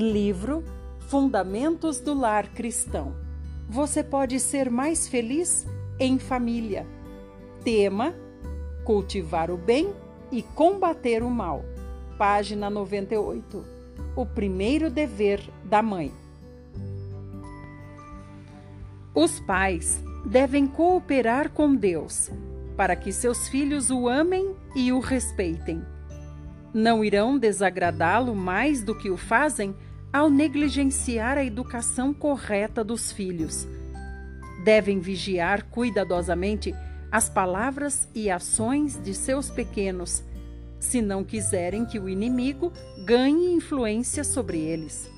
Livro Fundamentos do Lar Cristão. Você pode ser mais feliz em família. Tema: Cultivar o bem e combater o mal. Página 98. O primeiro dever da mãe. Os pais devem cooperar com Deus para que seus filhos o amem e o respeitem. Não irão desagradá-lo mais do que o fazem ao negligenciar a educação correta dos filhos. Devem vigiar cuidadosamente as palavras e ações de seus pequenos, se não quiserem que o inimigo ganhe influência sobre eles.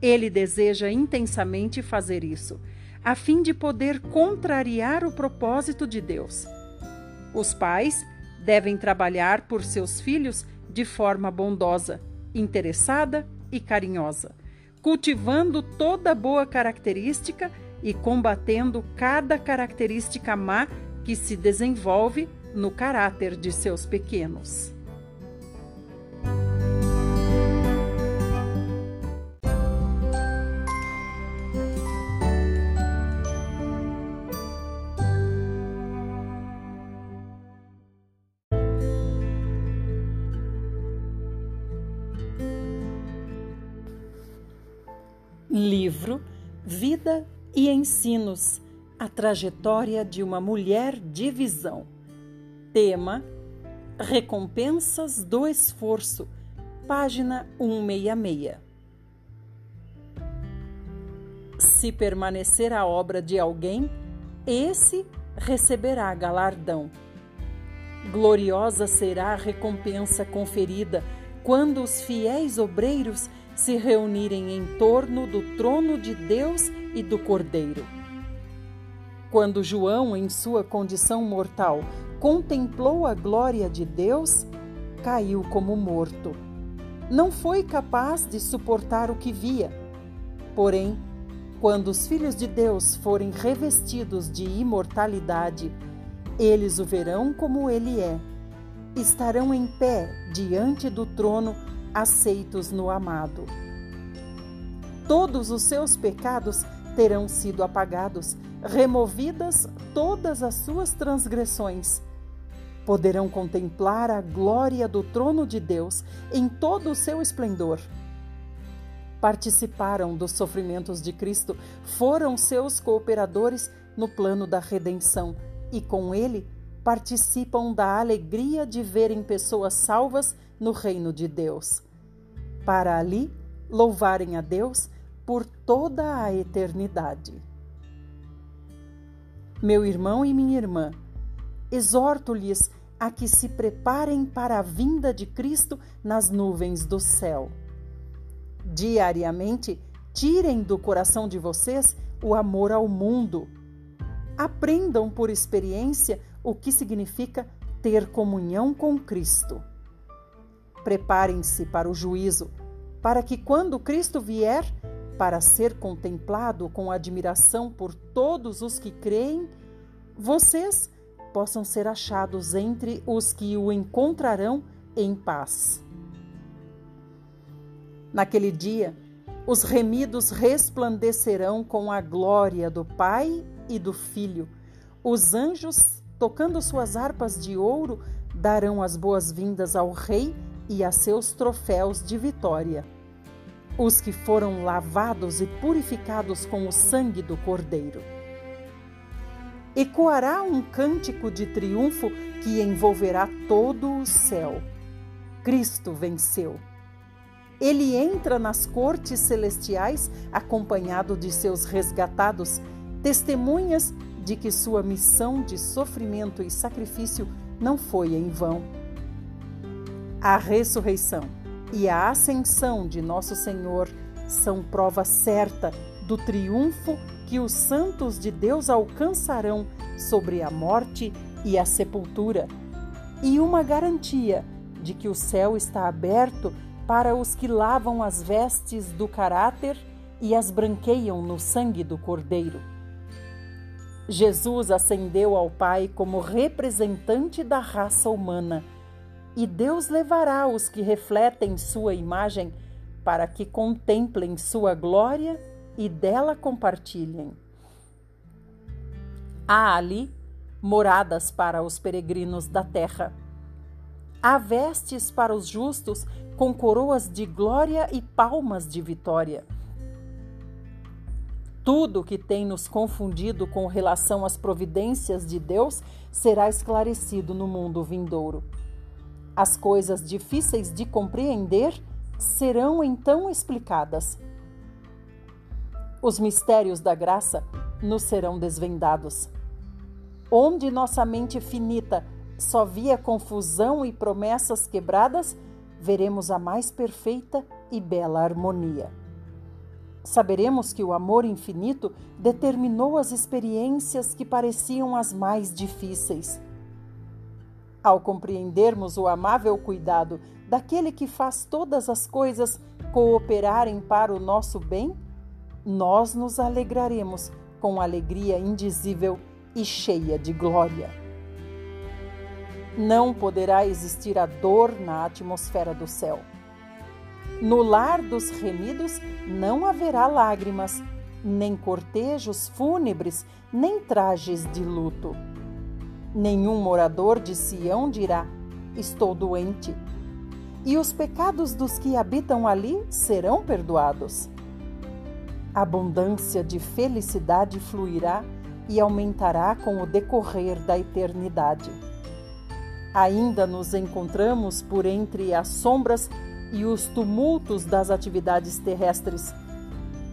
Ele deseja intensamente fazer isso, a fim de poder contrariar o propósito de Deus. Os pais devem trabalhar por seus filhos de forma bondosa, interessada e carinhosa, cultivando toda boa característica e combatendo cada característica má que se desenvolve no caráter de seus pequenos. Livro Vida e Ensinos A Trajetória de uma Mulher de Visão. Tema Recompensas do Esforço, página 166. Se permanecer a obra de alguém, esse receberá galardão. Gloriosa será a recompensa conferida quando os fiéis obreiros se reunirem em torno do trono de Deus e do Cordeiro. Quando João, em sua condição mortal, contemplou a glória de Deus, caiu como morto. Não foi capaz de suportar o que via. Porém, quando os filhos de Deus forem revestidos de imortalidade, eles o verão como ele é. Estarão em pé diante do trono aceitos no amado. Todos os seus pecados terão sido apagados, removidas todas as suas transgressões. Poderão contemplar a glória do trono de Deus em todo o seu esplendor. Participaram dos sofrimentos de Cristo, foram seus cooperadores no plano da redenção e, com ele, participam da alegria de verem pessoas salvas no reino de Deus, para ali louvarem a Deus por toda a eternidade. Meu irmão e minha irmã, exorto-lhes a que se preparem para a vinda de Cristo nas nuvens do céu. Diariamente, tirem do coração de vocês o amor ao mundo. Aprendam por experiência o que significa ter comunhão com Cristo. Preparem-se para o juízo, para que quando Cristo vier, para ser contemplado com admiração por todos os que creem, vocês possam ser achados entre os que o encontrarão em paz. Naquele dia, os remidos resplandecerão com a glória do Pai e do Filho. Os anjos, tocando suas harpas de ouro, darão as boas-vindas ao Rei e a seus troféus de vitória. Os que foram lavados e purificados com o sangue do Cordeiro. Ecoará um cântico de triunfo que envolverá todo o céu. Cristo venceu. Ele entra nas cortes celestiais acompanhado de seus resgatados, testemunhas de que sua missão de sofrimento e sacrifício não foi em vão. A ressurreição e a ascensão de nosso Senhor são prova certa do triunfo que os santos de Deus alcançarão sobre a morte e a sepultura, e uma garantia de que o céu está aberto para os que lavam as vestes do caráter e as branqueiam no sangue do Cordeiro. Jesus ascendeu ao Pai como representante da raça humana e Deus levará os que refletem sua imagem para que contemplem sua glória e dela compartilhem. Há ali moradas para os peregrinos da terra. Há vestes para os justos com coroas de glória e palmas de vitória. Tudo que tem nos confundido com relação às providências de Deus será esclarecido no mundo vindouro. As coisas difíceis de compreender serão então explicadas. Os mistérios da graça nos serão desvendados. Onde nossa mente finita só via confusão e promessas quebradas, veremos a mais perfeita e bela harmonia. Saberemos que o amor infinito determinou as experiências que pareciam as mais difíceis. Ao compreendermos o amável cuidado daquele que faz todas as coisas cooperarem para o nosso bem, nós nos alegraremos com alegria indizível e cheia de glória. Não poderá existir a dor na atmosfera do céu. No lar dos remidos não haverá lágrimas, nem cortejos fúnebres, nem trajes de luto. Nenhum morador de Sião dirá: Estou doente e os pecados dos que habitam ali serão perdoados. Abundância de felicidade fluirá e aumentará com o decorrer da eternidade. Ainda nos encontramos por entre as sombras e os tumultos das atividades terrestres.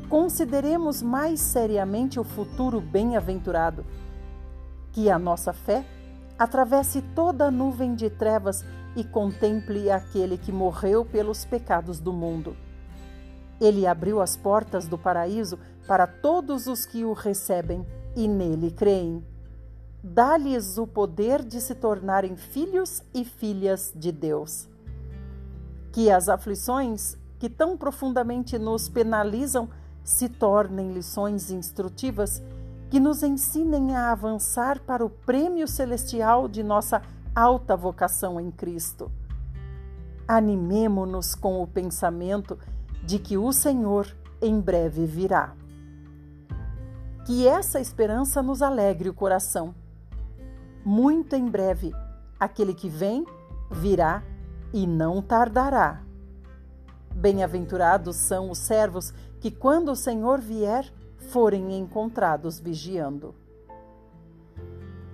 Consideremos mais seriamente o futuro bem-aventurado. Que a nossa fé atravesse toda a nuvem de trevas e contemple aquele que morreu pelos pecados do mundo. Ele abriu as portas do paraíso para todos os que o recebem e nele creem. Dá-lhes o poder de se tornarem filhos e filhas de Deus. Que as aflições que tão profundamente nos penalizam se tornem lições instrutivas que nos ensinem a avançar para o prêmio celestial de nossa alta vocação em Cristo. Animemo-nos com o pensamento de que o Senhor em breve virá. Que essa esperança nos alegre o coração. Muito em breve, aquele que vem virá e não tardará. Bem-aventurados são os servos que, quando o Senhor vier, forem encontrados vigiando.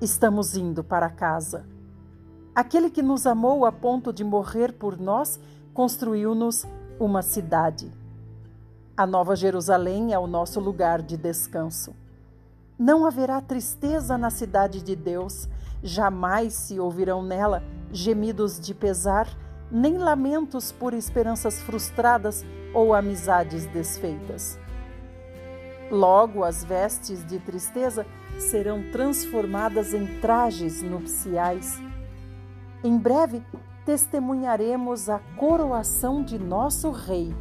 Estamos indo para casa. Aquele que nos amou a ponto de morrer por nós construiu-nos uma cidade. A Nova Jerusalém é o nosso lugar de descanso. Não haverá tristeza na cidade de Deus, jamais se ouvirão nela gemidos de pesar, nem lamentos por esperanças frustradas ou amizades desfeitas. Logo, as vestes de tristeza serão transformadas em trajes nupciais em breve testemunharemos a coroação de nosso Rei.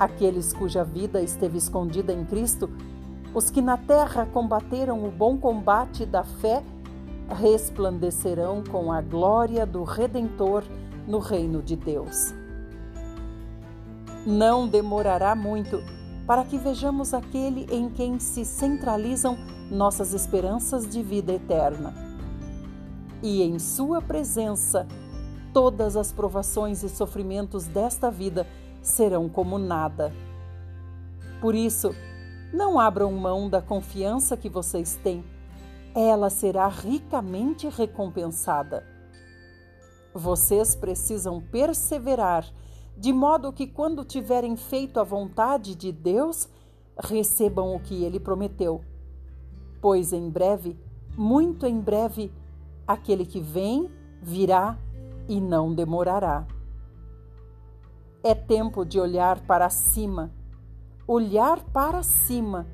Aqueles cuja vida esteve escondida em Cristo, os que na terra combateram o bom combate da fé, resplandecerão com a glória do Redentor no reino de Deus. Não demorará muito para que vejamos aquele em quem se centralizam nossas esperanças de vida eterna e em Sua presença, todas as provações e sofrimentos desta vida serão como nada. Por isso, não abram mão da confiança que vocês têm, ela será ricamente recompensada. Vocês precisam perseverar, de modo que, quando tiverem feito a vontade de Deus, recebam o que ele prometeu. Pois em breve, muito em breve, Aquele que vem, virá e não demorará. É tempo de olhar para cima, olhar para cima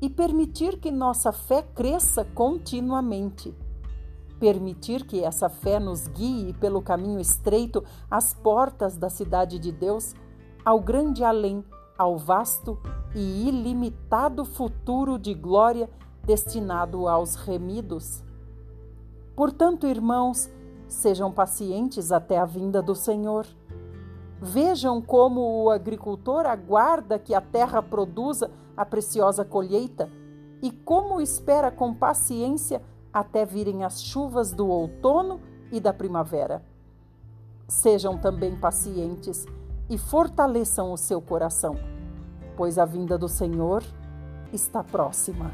e permitir que nossa fé cresça continuamente. Permitir que essa fé nos guie pelo caminho estreito às portas da cidade de Deus, ao grande além, ao vasto e ilimitado futuro de glória destinado aos remidos. Portanto, irmãos, sejam pacientes até a vinda do Senhor. Vejam como o agricultor aguarda que a terra produza a preciosa colheita e como espera com paciência até virem as chuvas do outono e da primavera. Sejam também pacientes e fortaleçam o seu coração, pois a vinda do Senhor está próxima.